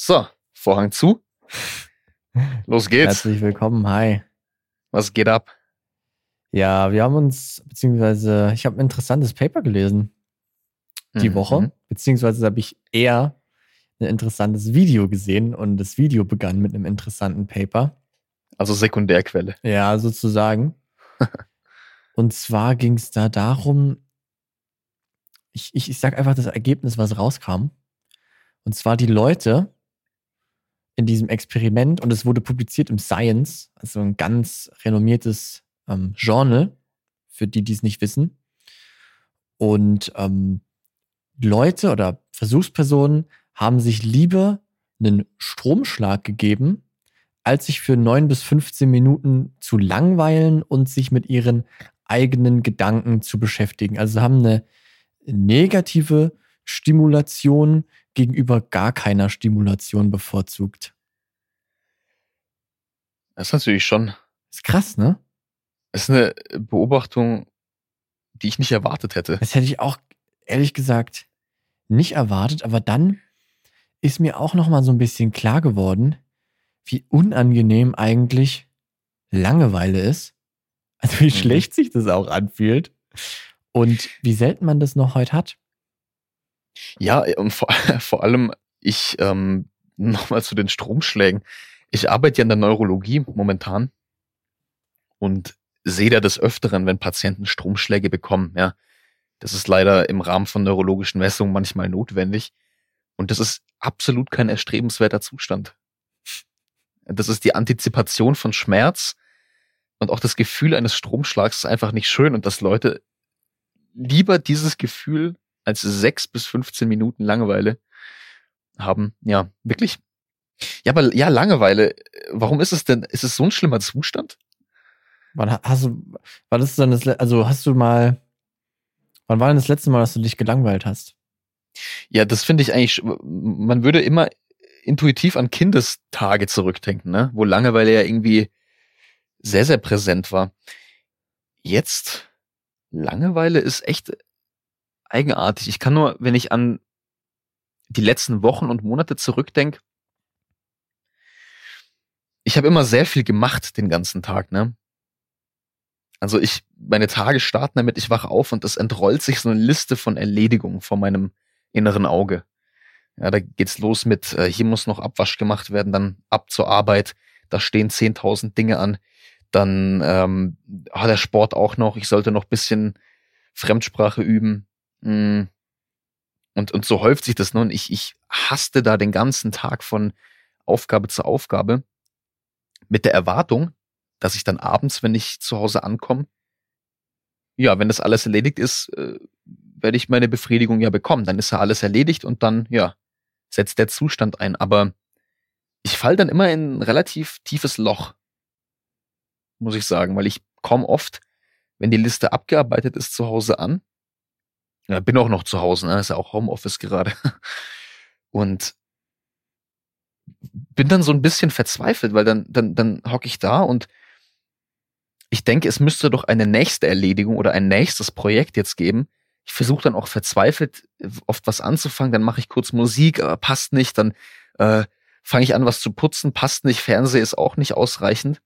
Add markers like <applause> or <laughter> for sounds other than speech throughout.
So, Vorhang zu. Los geht's. Herzlich willkommen, hi. Was geht ab? Ja, wir haben uns, beziehungsweise ich habe ein interessantes Paper gelesen die Mhm, Woche, mhm. beziehungsweise habe ich eher ein interessantes Video gesehen und das Video begann mit einem interessanten Paper. Also Sekundärquelle. Ja, sozusagen. <laughs> und zwar ging es da darum, ich, ich, ich sag einfach das Ergebnis, was rauskam. Und zwar die Leute in diesem Experiment, und es wurde publiziert im Science, also ein ganz renommiertes ähm, Journal, für die, die es nicht wissen. Und ähm, Leute oder Versuchspersonen haben sich lieber einen Stromschlag gegeben, als sich für neun bis 15 Minuten zu langweilen und sich mit ihren eigenen Gedanken zu beschäftigen. Also haben eine negative Stimulation gegenüber gar keiner Stimulation bevorzugt. Das ist natürlich schon, Ist krass, ne? das ist eine Beobachtung, die ich nicht erwartet hätte. Das hätte ich auch ehrlich gesagt nicht erwartet, aber dann ist mir auch noch mal so ein bisschen klar geworden, wie unangenehm eigentlich Langeweile ist. Also wie Mhm. schlecht sich das auch anfühlt und wie selten man das noch heute hat. Ja, und vor, <laughs> vor allem, ich, ähm, <laughs> nochmal zu den Stromschlägen. Ich arbeite ja in der Neurologie momentan und sehe da des Öfteren, wenn Patienten Stromschläge bekommen, ja. Das ist leider im Rahmen von neurologischen Messungen manchmal notwendig. Und das ist absolut kein erstrebenswerter Zustand. Das ist die Antizipation von Schmerz und auch das Gefühl eines Stromschlags ist einfach nicht schön und dass Leute lieber dieses Gefühl als sechs bis 15 Minuten Langeweile haben. Ja, wirklich. Ja, aber ja, Langeweile. Warum ist es denn? Ist es so ein schlimmer Zustand? Wann ha- hast du, war das dann das, also hast du mal, wann war denn das letzte Mal, dass du dich gelangweilt hast? Ja, das finde ich eigentlich, man würde immer intuitiv an Kindestage zurückdenken, ne? wo Langeweile ja irgendwie sehr, sehr präsent war. Jetzt, Langeweile ist echt eigenartig. Ich kann nur, wenn ich an die letzten Wochen und Monate zurückdenke, ich habe immer sehr viel gemacht den ganzen Tag, ne? Also ich, meine Tage starten damit, ich wache auf und es entrollt sich so eine Liste von Erledigungen vor meinem inneren Auge. Ja, da geht's los mit, äh, hier muss noch Abwasch gemacht werden, dann ab zur Arbeit, da stehen 10.000 Dinge an, dann ähm, ah, der Sport auch noch, ich sollte noch bisschen Fremdsprache üben. Mm. Und, und so häuft sich das nun. Ich, ich haste da den ganzen Tag von Aufgabe zu Aufgabe mit der Erwartung, dass ich dann abends, wenn ich zu Hause ankomme, ja, wenn das alles erledigt ist, äh, werde ich meine Befriedigung ja bekommen. Dann ist ja alles erledigt und dann, ja, setzt der Zustand ein. Aber ich fall dann immer in ein relativ tiefes Loch, muss ich sagen, weil ich komme oft, wenn die Liste abgearbeitet ist, zu Hause an. Ja, bin auch noch zu Hause, ne? ist ja auch Homeoffice gerade. <laughs> Und bin dann so ein bisschen verzweifelt, weil dann, dann, dann hocke ich da und ich denke, es müsste doch eine nächste Erledigung oder ein nächstes Projekt jetzt geben. Ich versuche dann auch verzweifelt oft was anzufangen, dann mache ich kurz Musik, aber passt nicht, dann äh, fange ich an, was zu putzen, passt nicht, Fernseh ist auch nicht ausreichend.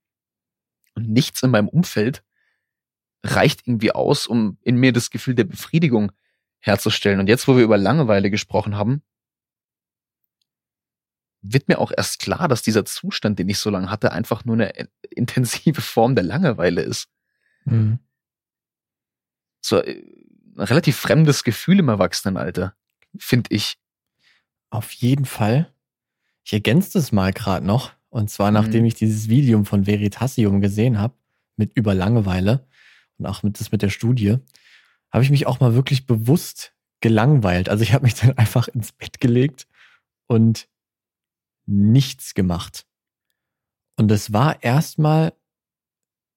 Und nichts in meinem Umfeld reicht irgendwie aus, um in mir das Gefühl der Befriedigung herzustellen. Und jetzt, wo wir über Langeweile gesprochen haben, wird mir auch erst klar, dass dieser Zustand, den ich so lange hatte, einfach nur eine <laughs> intensive Form der Langeweile ist. Mhm. So äh, ein relativ fremdes Gefühl im Erwachsenenalter, finde ich. Auf jeden Fall. Ich ergänze das mal gerade noch. Und zwar, Mhm. nachdem ich dieses Video von Veritasium gesehen habe, mit über Langeweile und auch mit das mit der Studie, habe ich mich auch mal wirklich bewusst gelangweilt. Also ich habe mich dann einfach ins Bett gelegt und nichts gemacht. Und das war erstmal,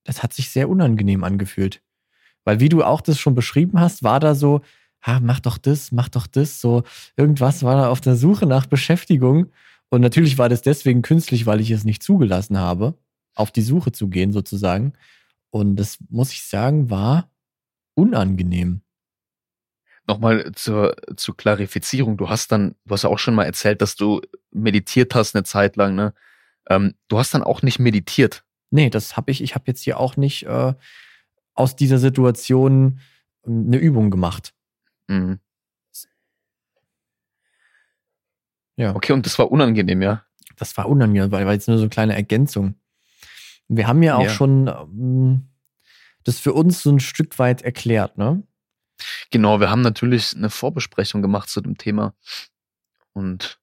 das hat sich sehr unangenehm angefühlt. Weil wie du auch das schon beschrieben hast, war da so, ha, mach doch das, mach doch das, so irgendwas war da auf der Suche nach Beschäftigung. Und natürlich war das deswegen künstlich, weil ich es nicht zugelassen habe, auf die Suche zu gehen sozusagen. Und das muss ich sagen, war unangenehm. Nochmal zur, zur Klarifizierung. Du hast dann, du hast ja auch schon mal erzählt, dass du meditiert hast eine Zeit lang, ne? Ähm, du hast dann auch nicht meditiert. Nee, das habe ich. Ich habe jetzt hier auch nicht äh, aus dieser Situation ähm, eine Übung gemacht. Mhm. Ja. Okay, und das war unangenehm, ja? Das war unangenehm, weil war jetzt nur so eine kleine Ergänzung. Wir haben ja auch Ja. schon ähm, das für uns so ein Stück weit erklärt, ne? Genau, wir haben natürlich eine Vorbesprechung gemacht zu dem Thema und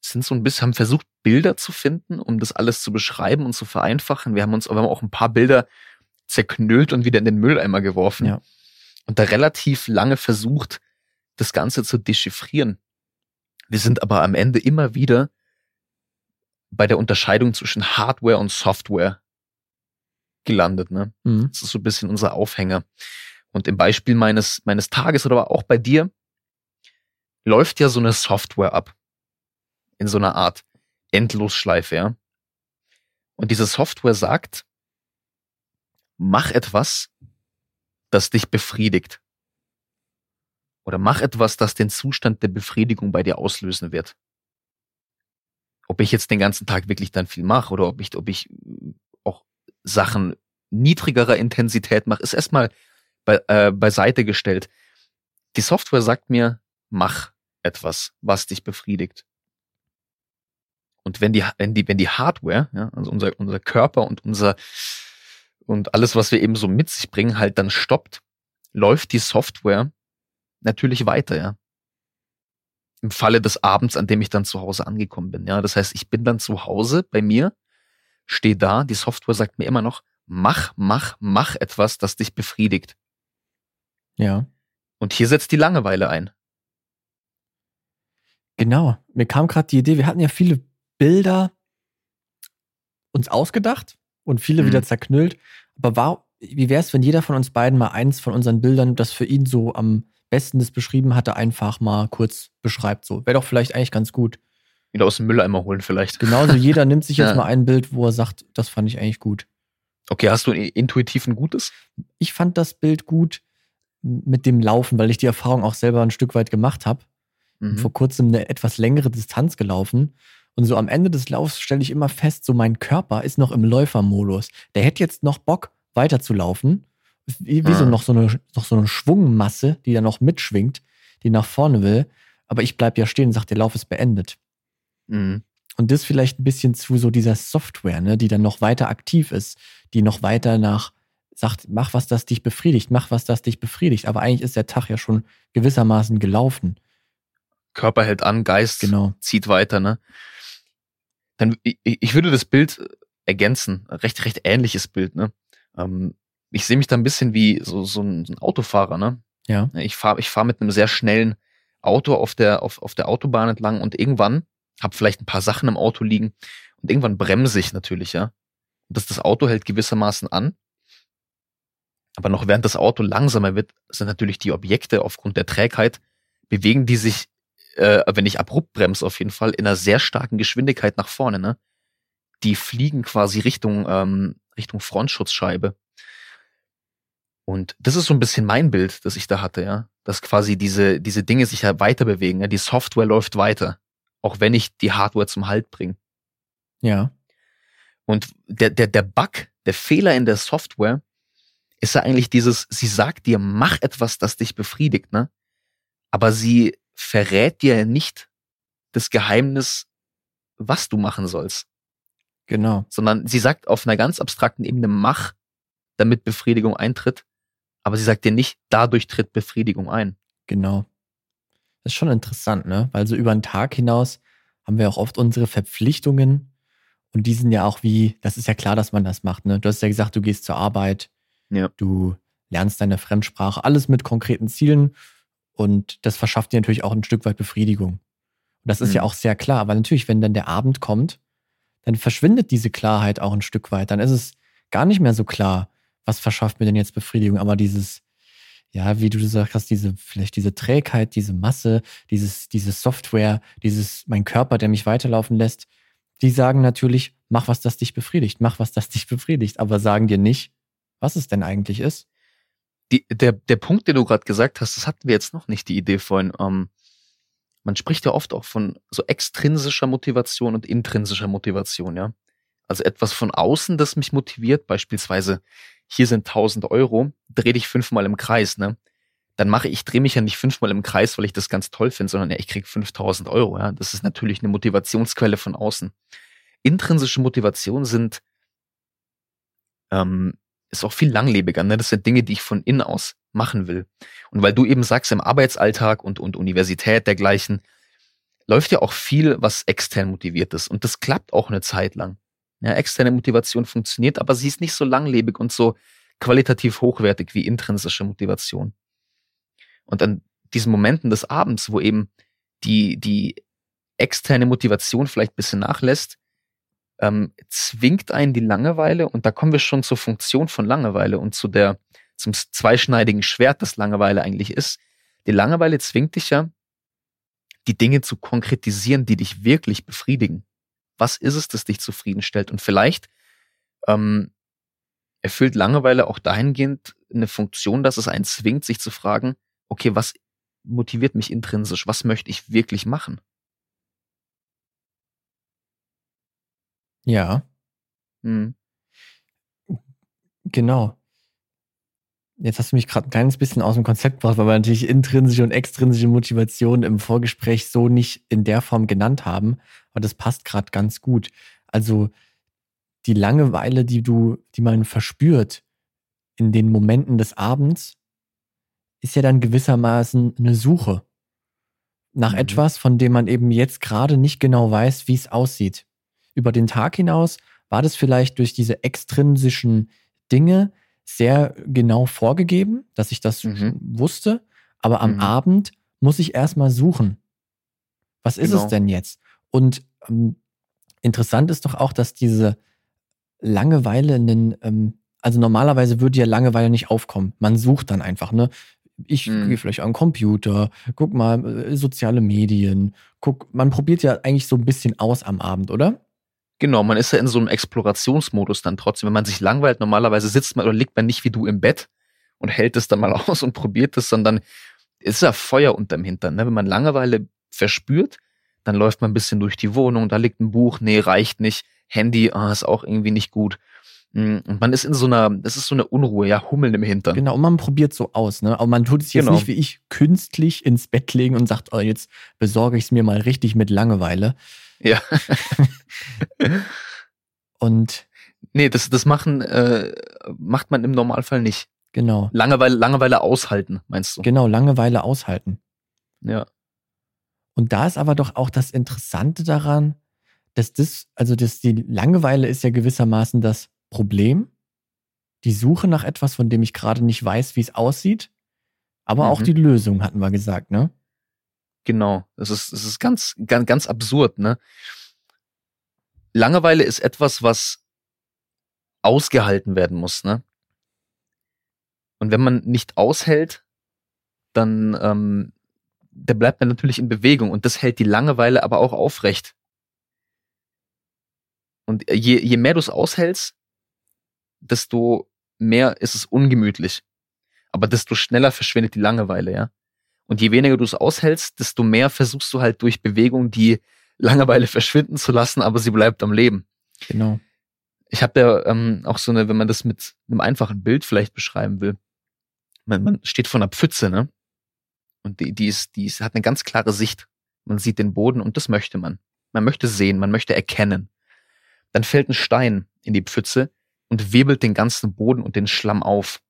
sind so ein bisschen, haben versucht, Bilder zu finden, um das alles zu beschreiben und zu vereinfachen. Wir haben uns, haben auch ein paar Bilder zerknüllt und wieder in den Mülleimer geworfen. Ja. Und da relativ lange versucht, das Ganze zu dechiffrieren. Wir sind aber am Ende immer wieder bei der Unterscheidung zwischen Hardware und Software gelandet, ne? Mhm. Das ist so ein bisschen unser Aufhänger. Und im Beispiel meines, meines Tages oder aber auch bei dir läuft ja so eine Software ab. In so einer Art Endlosschleife, ja. Und diese Software sagt, mach etwas, das dich befriedigt. Oder mach etwas, das den Zustand der Befriedigung bei dir auslösen wird. Ob ich jetzt den ganzen Tag wirklich dann viel mache oder ob ich, ob ich Sachen niedrigerer Intensität mache, ist erstmal be äh, beiseite gestellt. Die Software sagt mir, mach etwas, was dich befriedigt. Und wenn die, wenn die, wenn die Hardware, ja, also unser, unser Körper und unser, und alles, was wir eben so mit sich bringen, halt dann stoppt, läuft die Software natürlich weiter, ja. Im Falle des Abends, an dem ich dann zu Hause angekommen bin, ja. Das heißt, ich bin dann zu Hause bei mir, stehe da, die Software sagt mir immer noch, mach, mach, mach etwas, das dich befriedigt. Ja. Und hier setzt die Langeweile ein. Genau. Mir kam gerade die Idee, wir hatten ja viele Bilder uns ausgedacht und viele Mhm. wieder zerknüllt. Aber war, wie wäre es, wenn jeder von uns beiden mal eins von unseren Bildern, das für ihn so am besten das beschrieben hatte, einfach mal kurz beschreibt? So wäre doch vielleicht eigentlich ganz gut. Wieder aus dem Mülleimer holen vielleicht. Genauso jeder nimmt sich <laughs> jetzt Ja. mal ein Bild, wo er sagt, das fand ich eigentlich gut. Okay, hast du intuitiv ein gutes? Ich fand das Bild gut mit dem Laufen, weil ich die Erfahrung auch selber ein Stück weit gemacht habe. Mhm. vor kurzem eine etwas längere Distanz gelaufen. Und so am Ende des Laufs stelle ich immer fest, so mein Körper ist noch im Läufermodus. Der hätte jetzt noch Bock, weiterzulaufen. Wie, wie so Ah. noch so, eine, noch so eine Schwungmasse, die da noch mitschwingt, die nach vorne will. Aber ich bleib ja stehen und sage, der Lauf ist beendet. Mhm. Und das vielleicht ein bisschen zu so dieser Software, ne, die dann noch weiter aktiv ist, die noch weiter nach sagt, mach was, das dich befriedigt, mach was, das dich befriedigt. Aber eigentlich ist der Tag ja schon gewissermaßen gelaufen. Körper hält an, Geist Genau. zieht weiter, ne? Dann, ich, ich würde das Bild ergänzen. Recht, recht ähnliches Bild, ne? Ähm, ich sehe mich da ein bisschen wie so, so, ein, so ein Autofahrer, ne? Ja. Ich fahre ich fahr mit einem sehr schnellen Auto auf der, auf, auf der Autobahn entlang und irgendwann habe vielleicht ein paar Sachen im Auto liegen und irgendwann bremse ich natürlich, ja. Und das, das Auto hält gewissermaßen an. Aber noch während das Auto langsamer wird, sind natürlich die Objekte aufgrund der Trägheit, bewegen die sich, äh, wenn ich abrupt bremse auf jeden Fall, in einer sehr starken Geschwindigkeit nach vorne, ne? Die fliegen quasi Richtung, ähm, Richtung Frontschutzscheibe. Und das ist so ein bisschen mein Bild, das ich da hatte, ja. Dass quasi diese, diese Dinge sich ja weiter bewegen, ja. Die Software läuft weiter. Auch wenn ich die Hardware zum Halt bringe. Ja. Und der, der, der Bug, der Fehler in der Software ist ja eigentlich dieses, sie sagt dir, mach etwas, das dich befriedigt, ne? Aber sie verrät dir nicht das Geheimnis, was du machen sollst. Genau. Sondern sie sagt auf einer ganz abstrakten Ebene, mach, damit Befriedigung eintritt. Aber sie sagt dir nicht, dadurch tritt Befriedigung ein. Genau. Das ist schon interessant, ne? Weil so über den Tag hinaus haben wir auch oft unsere Verpflichtungen und die sind ja auch wie, das ist ja klar, dass man das macht, ne? Du hast ja gesagt, du gehst zur Arbeit, Ja. du lernst deine Fremdsprache, alles mit konkreten Zielen und das verschafft dir natürlich auch ein Stück weit Befriedigung. Und das ist Mhm. ja auch sehr klar, aber natürlich, wenn dann der Abend kommt, dann verschwindet diese Klarheit auch ein Stück weit. Dann ist es gar nicht mehr so klar, was verschafft mir denn jetzt Befriedigung, aber dieses, ja, wie du gesagt hast, diese, vielleicht diese Trägheit, diese Masse, dieses, diese Software, dieses, mein Körper, der mich weiterlaufen lässt, die sagen natürlich, mach was, das dich befriedigt, mach was, das dich befriedigt, aber sagen dir nicht, was es denn eigentlich ist. die, der, der Punkt, den du gerade gesagt hast, das hatten wir jetzt noch nicht, die Idee vorhin. Ähm, man spricht ja oft auch von so extrinsischer Motivation und intrinsischer Motivation, ja. Also etwas von außen, das mich motiviert, beispielsweise, hier sind 1000 Euro, dreh dich fünfmal im Kreis, ne? Dann mache ich, drehe mich ja nicht fünfmal im Kreis, weil ich das ganz toll finde, sondern ja, ich krieg 5000 Euro, ja. Das ist natürlich eine Motivationsquelle von außen. Intrinsische Motivation sind, ähm, ist auch viel langlebiger, ne? Das sind Dinge, die ich von innen aus machen will. Und weil du eben sagst, im Arbeitsalltag und, und Universität dergleichen, läuft ja auch viel, was extern motiviert ist. Und das klappt auch eine Zeit lang. Ja, externe Motivation funktioniert, aber sie ist nicht so langlebig und so qualitativ hochwertig wie intrinsische Motivation. Und an diesen Momenten des Abends, wo eben die, die externe Motivation vielleicht ein bisschen nachlässt, ähm, zwingt einen die Langeweile, und da kommen wir schon zur Funktion von Langeweile und zu der, zum zweischneidigen Schwert, das Langeweile eigentlich ist. Die Langeweile zwingt dich ja, die Dinge zu konkretisieren, die dich wirklich befriedigen. Was ist es, das dich zufriedenstellt? Und vielleicht ähm, erfüllt Langeweile auch dahingehend eine Funktion, dass es einen zwingt, sich zu fragen, okay, was motiviert mich intrinsisch? Was möchte ich wirklich machen? Ja. Hm. Genau. Jetzt hast du mich gerade ein kleines bisschen aus dem Konzept gebracht, weil wir natürlich intrinsische und extrinsische Motivation im Vorgespräch so nicht in der Form genannt haben. Aber das passt gerade ganz gut. Also die Langeweile, die du, die man verspürt in den Momenten des Abends, ist ja dann gewissermaßen eine Suche nach mhm. etwas, von dem man eben jetzt gerade nicht genau weiß, wie es aussieht. Über den Tag hinaus war das vielleicht durch diese extrinsischen Dinge, sehr genau vorgegeben, dass ich das mhm. wusste. Aber am mhm. Abend muss ich erstmal suchen. Was ist genau. es denn jetzt? Und ähm, interessant ist doch auch, dass diese Langeweile, einen, ähm, also normalerweise würde ja Langeweile nicht aufkommen. Man sucht dann einfach, ne? Ich mhm. gehe vielleicht an den Computer, guck mal, äh, soziale Medien, guck, man probiert ja eigentlich so ein bisschen aus am Abend, oder? Genau, man ist ja in so einem Explorationsmodus dann trotzdem. Wenn man sich langweilt, normalerweise sitzt man oder liegt man nicht wie du im Bett und hält es dann mal <laughs> aus und probiert es, sondern ist ja Feuer unterm Hintern. Ne? Wenn man Langeweile verspürt, dann läuft man ein bisschen durch die Wohnung, da liegt ein Buch, nee, reicht nicht. Handy, ah, ist auch irgendwie nicht gut. Hm, und man ist in so einer, das ist so eine Unruhe, ja, Hummeln im Hintern. Genau, und man probiert so aus, ne? Aber man tut es jetzt genau. nicht wie ich künstlich ins Bett legen und sagt, oh, jetzt besorge ich es mir mal richtig mit Langeweile. Ja. <laughs> und nee, das, das machen, äh, macht man im Normalfall nicht. Genau. Langeweile, Langeweile aushalten, meinst du? Genau, Langeweile aushalten. Ja. Und da ist aber doch auch das Interessante daran, dass das, also dass die Langeweile ist ja gewissermaßen das Problem, die Suche nach etwas, von dem ich gerade nicht weiß, wie es aussieht, aber mhm. auch die Lösung, hatten wir gesagt, ne? Genau. Das ist, das ist ganz, ganz, ganz absurd, ne? Langeweile ist etwas, was ausgehalten werden muss, ne? Und wenn man nicht aushält, dann ähm, da bleibt man natürlich in Bewegung und das hält die Langeweile aber auch aufrecht. Und je, je mehr du es aushältst, desto mehr ist es ungemütlich. Aber desto schneller verschwindet die Langeweile, ja. Und je weniger du es aushältst, desto mehr versuchst du halt durch Bewegung die Langeweile <laughs> verschwinden zu lassen, aber sie bleibt am Leben. Genau. Ich habe ja ähm, auch so eine, wenn man das mit einem einfachen Bild vielleicht beschreiben will, man, man steht vor einer Pfütze, ne? Und die, die, ist, die ist, hat eine ganz klare Sicht. Man sieht den Boden und das möchte man. Man möchte sehen, man möchte erkennen. Dann fällt ein Stein in die Pfütze und wirbelt den ganzen Boden und den Schlamm auf.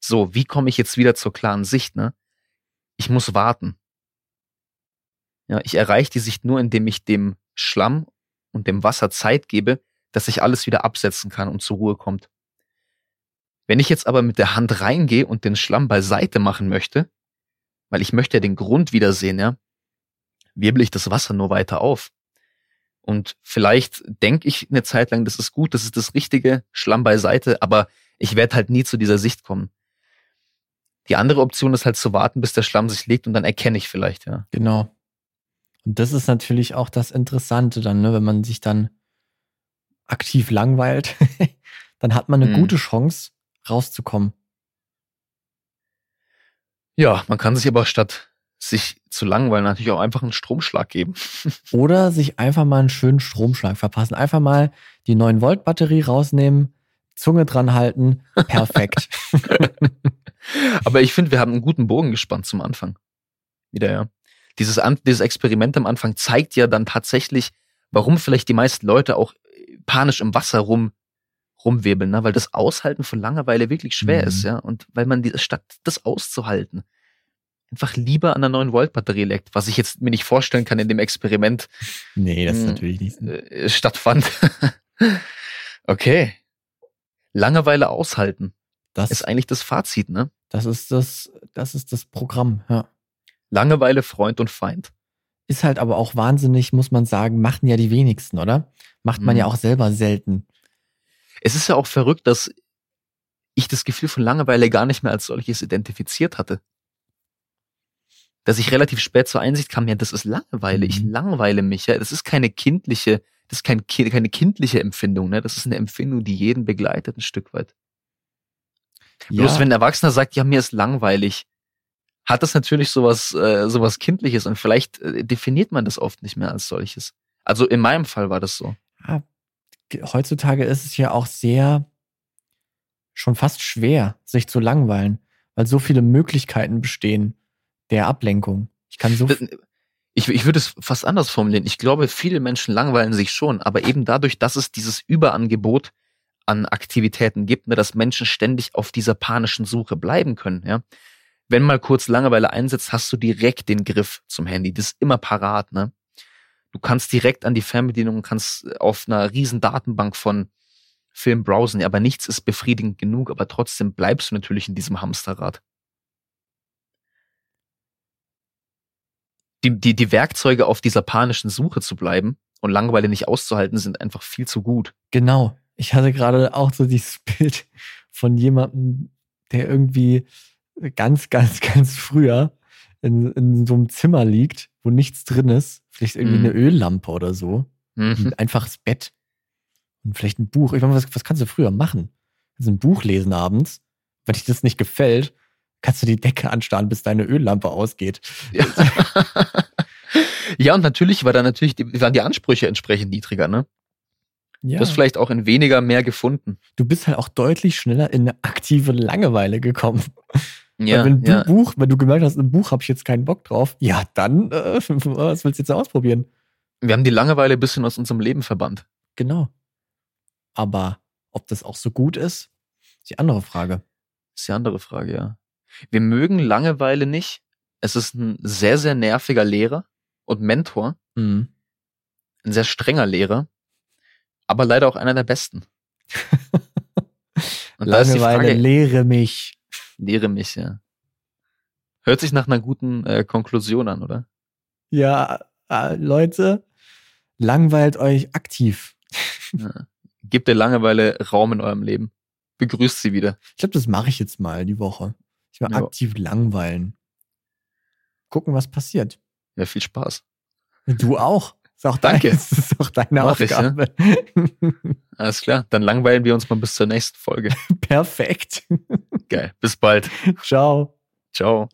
So, wie komme ich jetzt wieder zur klaren Sicht, ne? Ich muss warten. Ja, ich erreiche die Sicht nur, indem ich dem Schlamm und dem Wasser Zeit gebe, dass sich alles wieder absetzen kann und zur Ruhe kommt. Wenn ich jetzt aber mit der Hand reingehe und den Schlamm beiseite machen möchte, weil ich möchte ja den Grund wiedersehen, ja, wirbel ich das Wasser nur weiter auf. Und vielleicht denke ich eine Zeit lang, das ist gut, das ist das Richtige, Schlamm beiseite, aber ich werde halt nie zu dieser Sicht kommen. Die andere Option ist halt zu warten, bis der Schlamm sich legt und dann erkenne ich vielleicht, ja. Genau. Und das ist natürlich auch das Interessante dann, ne, wenn man sich dann aktiv langweilt, <laughs> dann hat man eine hm. gute Chance, rauszukommen. Ja, man kann sich aber statt sich zu langweilen natürlich auch einfach einen Stromschlag geben. <laughs> Oder sich einfach mal einen schönen Stromschlag verpassen. Einfach mal die 9 Volt Batterie rausnehmen, Zunge dran halten. Perfekt. <laughs> aber ich finde, wir haben einen guten Bogen gespannt zum Anfang. Wieder, ja. Dieses, An dieses Experiment am Anfang zeigt ja dann tatsächlich, warum vielleicht die meisten Leute auch panisch im Wasser rum rumwirbeln, ne? weil das Aushalten von Langeweile wirklich schwer mhm. ist, ja. Und weil man die, statt das auszuhalten, einfach lieber an der 9 Volt Batterie leckt, was ich jetzt mir nicht vorstellen kann in dem Experiment. Nee, das ist hm, natürlich nicht. Äh, stattfand. <laughs> okay. Langeweile aushalten. Das ist eigentlich das Fazit, ne? Das ist das, das ist das Programm, ja. Langeweile, Freund und Feind. Ist halt aber auch wahnsinnig, muss man sagen, machen ja die wenigsten, oder? Macht man mhm. ja auch selber selten. Es ist ja auch verrückt, dass ich das Gefühl von Langeweile gar nicht mehr als solches identifiziert hatte. Dass ich relativ spät zur Einsicht kam, ja, das ist Langeweile, ich mhm. langweile mich, ja, das ist keine kindliche, das ist kein, keine kindliche Empfindung, ne? Das ist eine Empfindung, die jeden begleitet, ein Stück weit. Ja. Bloß wenn ein Erwachsener sagt, ja, mir ist langweilig, hat das natürlich sowas, äh, sowas Kindliches und vielleicht äh, definiert man das oft nicht mehr als solches. Also in meinem Fall war das so. Ja, heutzutage ist es ja auch sehr schon fast schwer, sich zu langweilen, weil so viele Möglichkeiten bestehen der Ablenkung. Ich kann so. Ich, ich würde es fast anders formulieren. Ich glaube, viele Menschen langweilen sich schon, aber eben dadurch, dass es dieses Überangebot an Aktivitäten gibt, ne, dass Menschen ständig auf dieser panischen Suche bleiben können, ja. Wenn mal kurz Langeweile einsetzt, hast du direkt den Griff zum Handy. Das ist immer parat, ne? Du kannst direkt an die Fernbedienung, kannst auf einer riesen Datenbank von Film browsen, aber nichts ist befriedigend genug, aber trotzdem bleibst du natürlich in diesem Hamsterrad. Die, die, die Werkzeuge auf dieser panischen Suche zu bleiben und Langeweile nicht auszuhalten, sind einfach viel zu gut. Genau. Ich hatte gerade auch so dieses <laughs> Bild von jemandem, der irgendwie ganz, ganz, ganz früher in, in so einem Zimmer liegt, wo nichts drin ist, vielleicht irgendwie mhm. eine Öllampe oder so, mhm. ein einfaches Bett und vielleicht ein Buch. Ich meine, was, was kannst du früher machen? Also ein Buch lesen abends. Wenn dir das nicht gefällt, kannst du die Decke anstarren, bis deine Öllampe ausgeht. Ja, ja und natürlich war da natürlich, waren die Ansprüche entsprechend niedriger, ne? Ja. Du hast vielleicht auch in weniger mehr gefunden. Du bist halt auch deutlich schneller in eine aktive Langeweile gekommen. Ja, wenn du ja. Buch, wenn du gemerkt hast, ein Buch habe ich jetzt keinen Bock drauf, ja, dann, äh, <laughs> was willst du jetzt ausprobieren? Wir haben die Langeweile ein bisschen aus unserem Leben verbannt. Genau. Aber ob das auch so gut ist, ist die andere Frage. Ist die andere Frage, ja. Wir mögen Langeweile nicht. Es ist ein sehr, sehr nerviger Lehrer und Mentor. Mhm. Ein sehr strenger Lehrer. Aber leider auch einer der besten. <laughs> und Langeweile, Frage, lehre mich. Lehre mich, ja. Hört sich nach einer guten äh, Konklusion an, oder? Ja, äh, Leute, langweilt euch aktiv. <laughs> Ja. Gebt der Langeweile Raum in eurem Leben. Begrüßt sie wieder. Ich glaube, das mache ich jetzt mal die Woche. Ich will ja. aktiv langweilen. Gucken, was passiert. Ja, viel Spaß. Du auch. Ist auch Danke. <laughs> Das ist auch deine Mach Aufgabe. Ich, ja? <laughs> Alles klar. Dann langweilen wir uns mal bis zur nächsten Folge. <laughs> Perfekt. Geil. Bis bald. Ciao. Ciao.